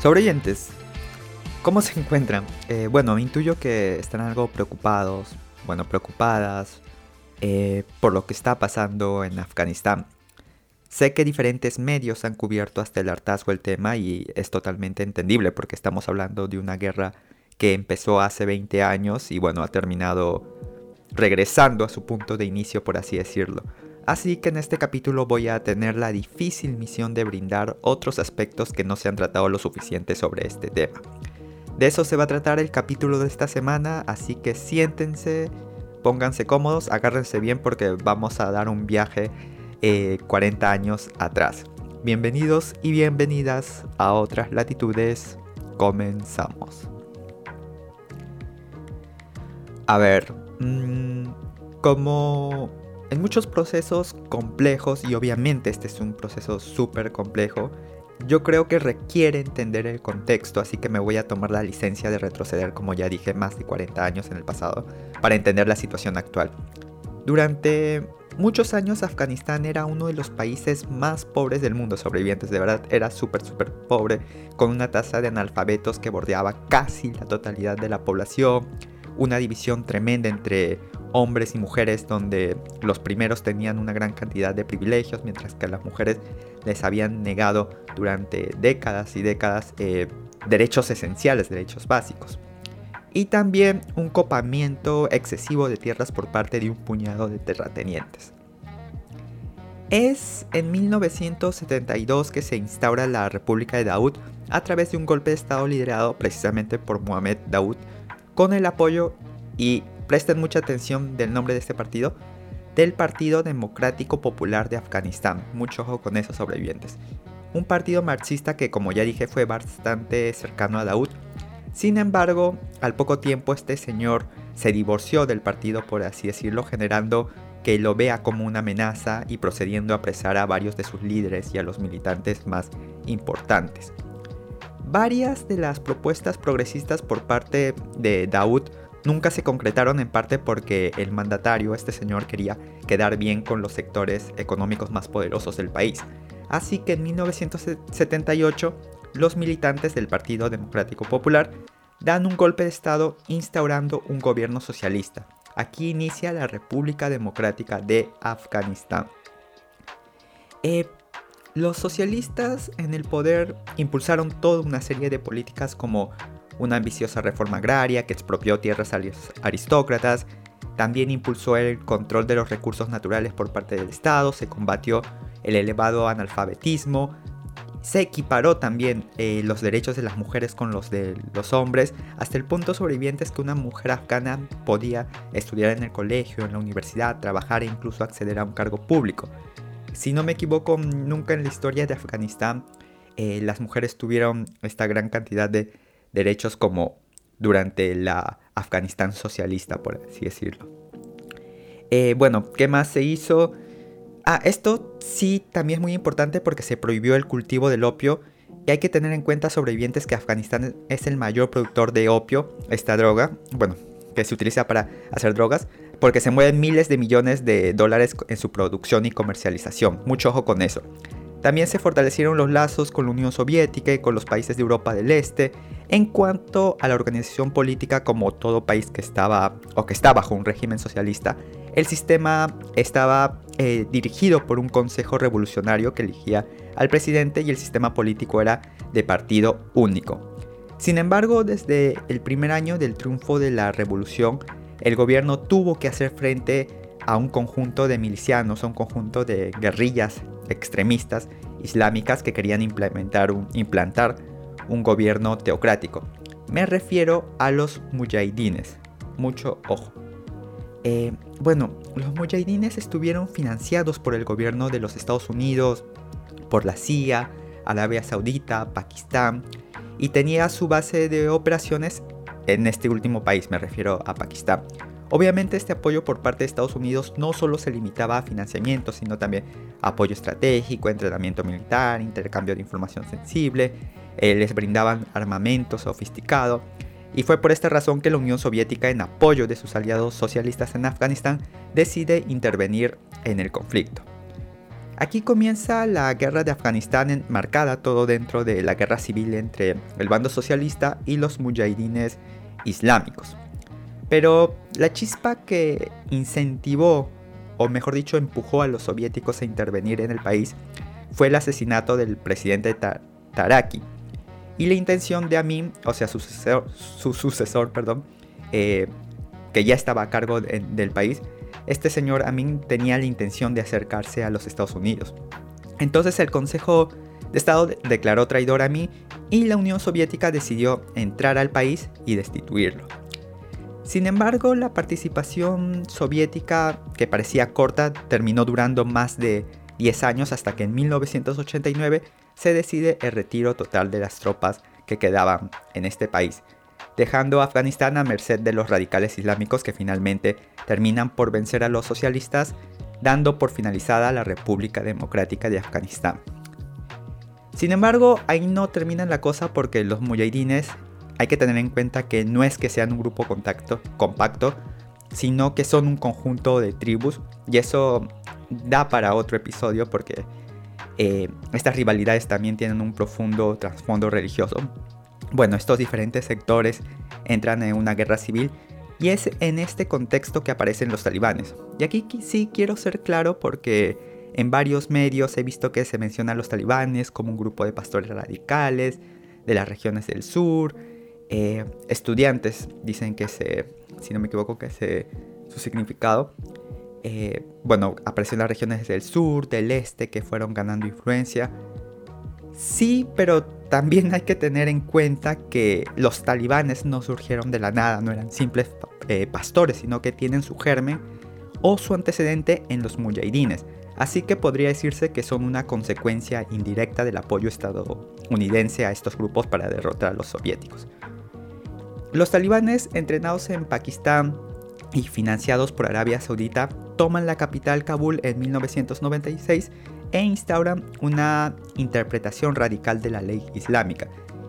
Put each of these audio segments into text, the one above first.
Sobrevivientes, ¿cómo se encuentran? Eh, bueno, intuyo que están algo preocupados, bueno, preocupadas eh, por lo que está pasando en Afganistán. Sé que diferentes medios han cubierto hasta el hartazgo el tema y es totalmente entendible porque estamos hablando de una guerra que empezó hace 20 años y bueno, ha terminado regresando a su punto de inicio, por así decirlo. Así que en este capítulo voy a tener la difícil misión de brindar otros aspectos que no se han tratado lo suficiente sobre este tema. De eso se va a tratar el capítulo de esta semana, así que siéntense, pónganse cómodos, agárrense bien porque vamos a dar un viaje 40 eh, años atrás. Bienvenidos y bienvenidas a otras latitudes. Comenzamos. A ver, mmm, como en muchos procesos complejos, y obviamente este es un proceso súper complejo, yo creo que requiere entender el contexto, así que me voy a tomar la licencia de retroceder, como ya dije, más de 40 años en el pasado, para entender la situación actual. Durante muchos años Afganistán era uno de los países más pobres del mundo, sobrevivientes, de verdad era súper, súper pobre, con una tasa de analfabetos que bordeaba casi la totalidad de la población, una división tremenda entre hombres y mujeres donde los primeros tenían una gran cantidad de privilegios mientras que a las mujeres les habían negado durante décadas y décadas eh, derechos esenciales, derechos básicos. Y también un copamiento excesivo de tierras por parte de un puñado de terratenientes. Es en 1972 que se instaura la República de Daud a través de un golpe de Estado liderado precisamente por Mohamed Daoud con el apoyo y presten mucha atención del nombre de este partido, del Partido Democrático Popular de Afganistán. Mucho ojo con esos sobrevivientes. Un partido marxista que como ya dije fue bastante cercano a Daoud. Sin embargo, al poco tiempo este señor se divorció del partido, por así decirlo, generando que lo vea como una amenaza y procediendo a apresar a varios de sus líderes y a los militantes más importantes. Varias de las propuestas progresistas por parte de Daoud nunca se concretaron en parte porque el mandatario, este señor, quería quedar bien con los sectores económicos más poderosos del país. Así que en 1978 los militantes del Partido Democrático Popular dan un golpe de Estado instaurando un gobierno socialista. Aquí inicia la República Democrática de Afganistán. Eh, los socialistas en el poder impulsaron toda una serie de políticas como una ambiciosa reforma agraria que expropió tierras a aristócratas, también impulsó el control de los recursos naturales por parte del Estado, se combatió el elevado analfabetismo, se equiparó también eh, los derechos de las mujeres con los de los hombres, hasta el punto sobreviviente es que una mujer afgana podía estudiar en el colegio, en la universidad, trabajar e incluso acceder a un cargo público. Si no me equivoco, nunca en la historia de Afganistán eh, las mujeres tuvieron esta gran cantidad de derechos como durante la Afganistán socialista, por así decirlo. Eh, bueno, ¿qué más se hizo? Ah, esto sí también es muy importante porque se prohibió el cultivo del opio y hay que tener en cuenta sobrevivientes que Afganistán es el mayor productor de opio, esta droga, bueno, que se utiliza para hacer drogas, porque se mueven miles de millones de dólares en su producción y comercialización. Mucho ojo con eso. También se fortalecieron los lazos con la Unión Soviética y con los países de Europa del Este en cuanto a la organización política como todo país que estaba o que está bajo un régimen socialista. El sistema estaba eh, dirigido por un consejo revolucionario que elegía al presidente y el sistema político era de partido único. Sin embargo, desde el primer año del triunfo de la revolución, el gobierno tuvo que hacer frente a un conjunto de milicianos, a un conjunto de guerrillas extremistas islámicas que querían implementar un, implantar un gobierno teocrático. Me refiero a los mujahidines. Mucho ojo. Eh, bueno, los mujahidines estuvieron financiados por el gobierno de los Estados Unidos, por la CIA, Arabia Saudita, Pakistán, y tenía su base de operaciones en este último país, me refiero a Pakistán. Obviamente este apoyo por parte de Estados Unidos no solo se limitaba a financiamiento, sino también apoyo estratégico, entrenamiento militar, intercambio de información sensible, eh, les brindaban armamento sofisticado, y fue por esta razón que la Unión Soviética, en apoyo de sus aliados socialistas en Afganistán, decide intervenir en el conflicto. Aquí comienza la guerra de Afganistán enmarcada todo dentro de la guerra civil entre el bando socialista y los mujahidines islámicos. Pero la chispa que incentivó, o mejor dicho, empujó a los soviéticos a intervenir en el país fue el asesinato del presidente Taraki. Y la intención de Amin, o sea, su sucesor, perdón, eh, que ya estaba a cargo del país, este señor Amin tenía la intención de acercarse a los Estados Unidos. Entonces el Consejo de Estado declaró traidor a Amin y la Unión Soviética decidió entrar al país y destituirlo. Sin embargo, la participación soviética, que parecía corta, terminó durando más de 10 años hasta que en 1989 se decide el retiro total de las tropas que quedaban en este país, dejando a Afganistán a merced de los radicales islámicos que finalmente terminan por vencer a los socialistas, dando por finalizada la República Democrática de Afganistán. Sin embargo, ahí no termina la cosa porque los mujahidines hay que tener en cuenta que no es que sean un grupo contacto, compacto, sino que son un conjunto de tribus y eso da para otro episodio porque eh, estas rivalidades también tienen un profundo trasfondo religioso. Bueno, estos diferentes sectores entran en una guerra civil y es en este contexto que aparecen los talibanes. Y aquí sí quiero ser claro porque en varios medios he visto que se menciona a los talibanes como un grupo de pastores radicales de las regiones del sur, eh, estudiantes dicen que se, si no me equivoco, que es su significado, eh, bueno, apareció en las regiones del sur, del este, que fueron ganando influencia. Sí, pero también hay que tener en cuenta que los talibanes no surgieron de la nada, no eran simples eh, pastores, sino que tienen su germen o su antecedente en los mujahidines. Así que podría decirse que son una consecuencia indirecta del apoyo estadounidense a estos grupos para derrotar a los soviéticos. Los talibanes, entrenados en Pakistán y financiados por Arabia Saudita, toman la capital Kabul en 1996 e instauran una interpretación radical de la ley islámica.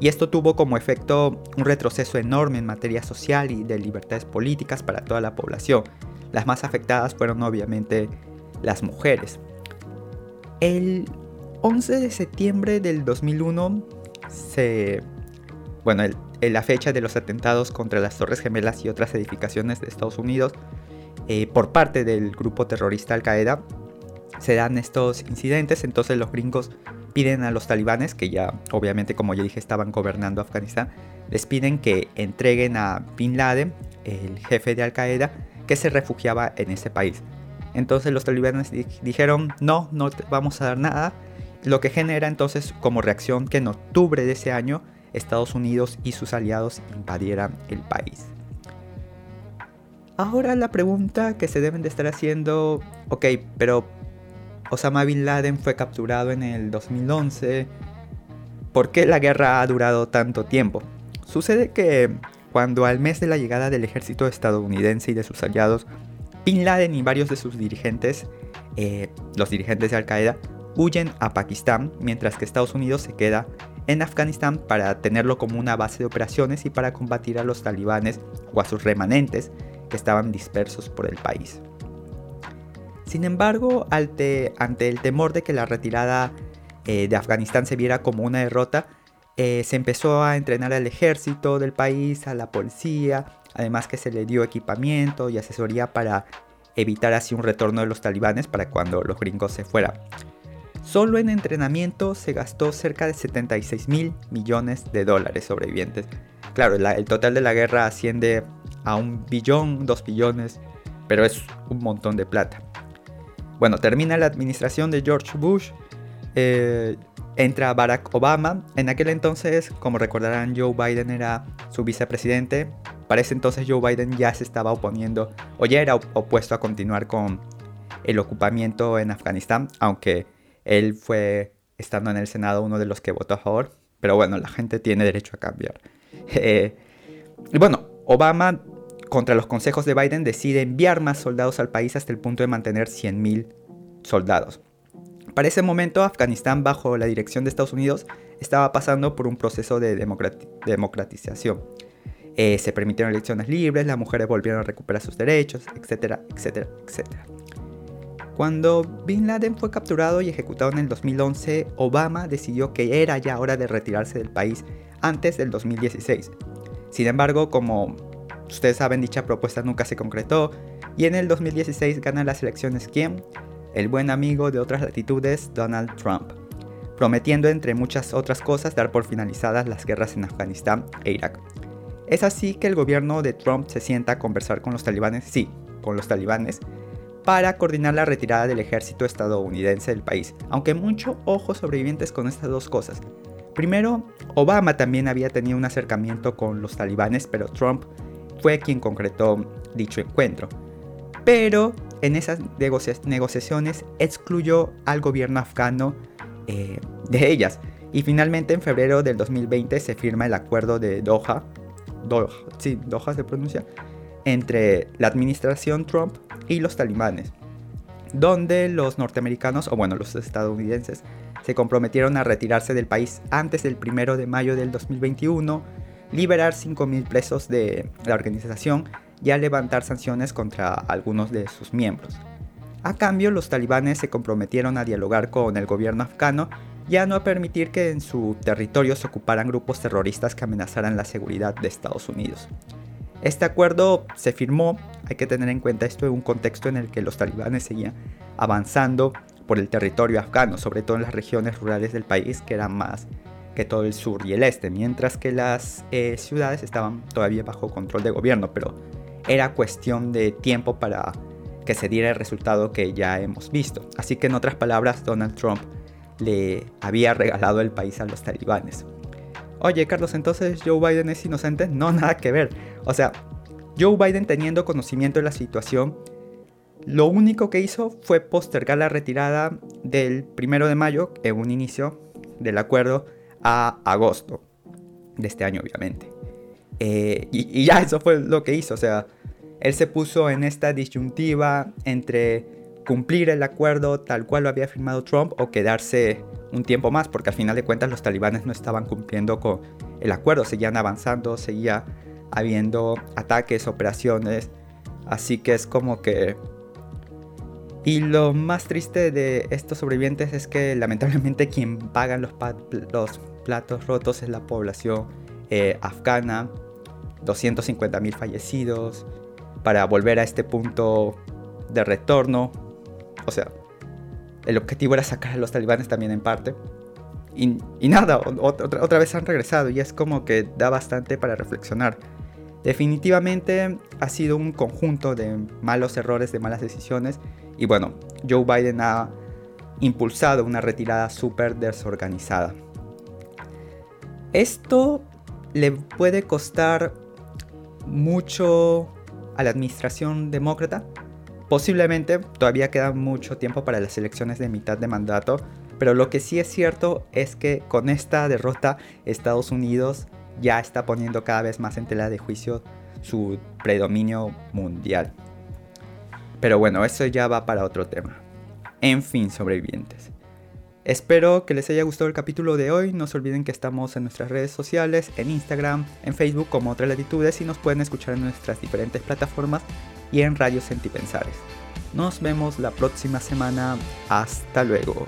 Y esto tuvo como efecto un retroceso enorme en materia social y de libertades políticas para toda la población. Las más afectadas fueron obviamente las mujeres. El 11 de septiembre del 2001 se... Bueno, el en la fecha de los atentados contra las Torres Gemelas y otras edificaciones de Estados Unidos eh, por parte del grupo terrorista Al Qaeda, se dan estos incidentes, entonces los gringos piden a los talibanes, que ya obviamente como ya dije estaban gobernando Afganistán, les piden que entreguen a Bin Laden, el jefe de Al Qaeda, que se refugiaba en ese país. Entonces los talibanes dijeron, no, no vamos a dar nada, lo que genera entonces como reacción que en octubre de ese año Estados Unidos y sus aliados invadieran el país. Ahora la pregunta que se deben de estar haciendo, ok, pero Osama Bin Laden fue capturado en el 2011, ¿por qué la guerra ha durado tanto tiempo? Sucede que cuando al mes de la llegada del ejército estadounidense y de sus aliados, Bin Laden y varios de sus dirigentes, eh, los dirigentes de Al Qaeda, huyen a Pakistán, mientras que Estados Unidos se queda en Afganistán para tenerlo como una base de operaciones y para combatir a los talibanes o a sus remanentes que estaban dispersos por el país. Sin embargo, ante, el temor de que la retirada eh, de Afganistán se viera como una derrota, eh, se empezó a entrenar al ejército del país, a la policía, además que se le dio equipamiento y asesoría para evitar así un retorno de los talibanes para cuando los gringos se fueran. Solo en entrenamiento se gastó cerca de 76 mil millones de dólares sobrevivientes. Claro, el total de la guerra asciende a un billón, dos billones, pero es un montón de plata. Bueno, termina la administración de George Bush, eh, entra Barack Obama. En aquel entonces, como recordarán, Joe Biden era su vicepresidente. Para ese entonces Joe Biden ya se estaba oponiendo, o ya era opuesto a continuar con el ocupamiento en Afganistán, aunque él fue, estando en el Senado, uno de los que votó a favor. Pero bueno, la gente tiene derecho a cambiar. Eh, y bueno, Obama, contra los consejos de Biden, decide enviar más soldados al país hasta el punto de mantener 100.000 soldados. Para ese momento, Afganistán, bajo la dirección de Estados Unidos, estaba pasando por un proceso de democratización. Eh, se permitieron elecciones libres, las mujeres volvieron a recuperar sus derechos, etcétera, etcétera, etcétera. Cuando Bin Laden fue capturado y ejecutado en el 2011, Obama decidió que era ya hora de retirarse del país antes del 2016. Sin embargo, como ustedes saben, dicha propuesta nunca se concretó y en el 2016 gana las elecciones quién? El buen amigo de otras latitudes, Donald Trump, prometiendo entre muchas otras cosas dar por finalizadas las guerras en Afganistán e Irak. Es así que el gobierno de Trump se sienta a conversar con los talibanes, sí, con los talibanes, para coordinar la retirada del ejército estadounidense del país, aunque mucho ojo sobrevivientes con estas dos cosas. Primero, Obama también había tenido un acercamiento con los talibanes, pero Trump fue quien concretó dicho encuentro. Pero en esas negociaciones excluyó al gobierno afgano eh, de ellas. Y finalmente en febrero del 2020 se firma el acuerdo de Doha, Doha, sí, Doha se pronuncia, entre la administración Trump y los talibanes, donde los norteamericanos, o bueno, los estadounidenses, se comprometieron a retirarse del país antes del 1 de mayo del 2021, liberar 5.000 presos de la organización y a levantar sanciones contra algunos de sus miembros. A cambio, los talibanes se comprometieron a dialogar con el gobierno afgano y a no permitir que en su territorio se ocuparan grupos terroristas que amenazaran la seguridad de Estados Unidos. Este acuerdo se firmó, hay que tener en cuenta esto en un contexto en el que los talibanes seguían avanzando por el territorio afgano, sobre todo en las regiones rurales del país, que eran más que todo el sur y el este, mientras que las eh, ciudades estaban todavía bajo control de gobierno, pero era cuestión de tiempo para que se diera el resultado que ya hemos visto. Así que en otras palabras, Donald Trump le había regalado el país a los talibanes. Oye, Carlos, entonces Joe Biden es inocente? No, nada que ver. O sea, Joe Biden teniendo conocimiento de la situación, lo único que hizo fue postergar la retirada del primero de mayo, en un inicio del acuerdo, a agosto de este año, obviamente. Eh, y, ya eso fue lo que hizo. O sea, él se puso en esta disyuntiva entre cumplir el acuerdo tal cual lo había firmado Trump o quedarse un tiempo más, porque al final de cuentas los talibanes no estaban cumpliendo con el acuerdo, seguían avanzando, seguía habiendo ataques, operaciones, así que es como que... Y lo más triste de estos sobrevivientes es que lamentablemente quien paga los, los platos rotos es la población eh, afgana, 250.000 fallecidos, para volver a este punto de retorno. O sea, el objetivo era sacar a los talibanes también en parte. Y, nada, otra, otra vez han regresado y es como que da bastante para reflexionar. Definitivamente ha sido un conjunto de malos errores, de malas decisiones. Y bueno, Joe Biden ha impulsado una retirada súper desorganizada. Esto le puede costar mucho a la administración demócrata. Posiblemente todavía queda mucho tiempo para las elecciones de mitad de mandato, pero lo que sí es cierto es que con esta derrota Estados Unidos ya está poniendo cada vez más en tela de juicio su predominio mundial. Pero bueno, eso ya va para otro tema. En fin, sobrevivientes. Espero que les haya gustado el capítulo de hoy. No se olviden que estamos en nuestras redes sociales, en Instagram, en Facebook como Otras Latitudes y nos pueden escuchar en nuestras diferentes plataformas y en Radio Sentipensares. Nos vemos la próxima semana. Hasta luego.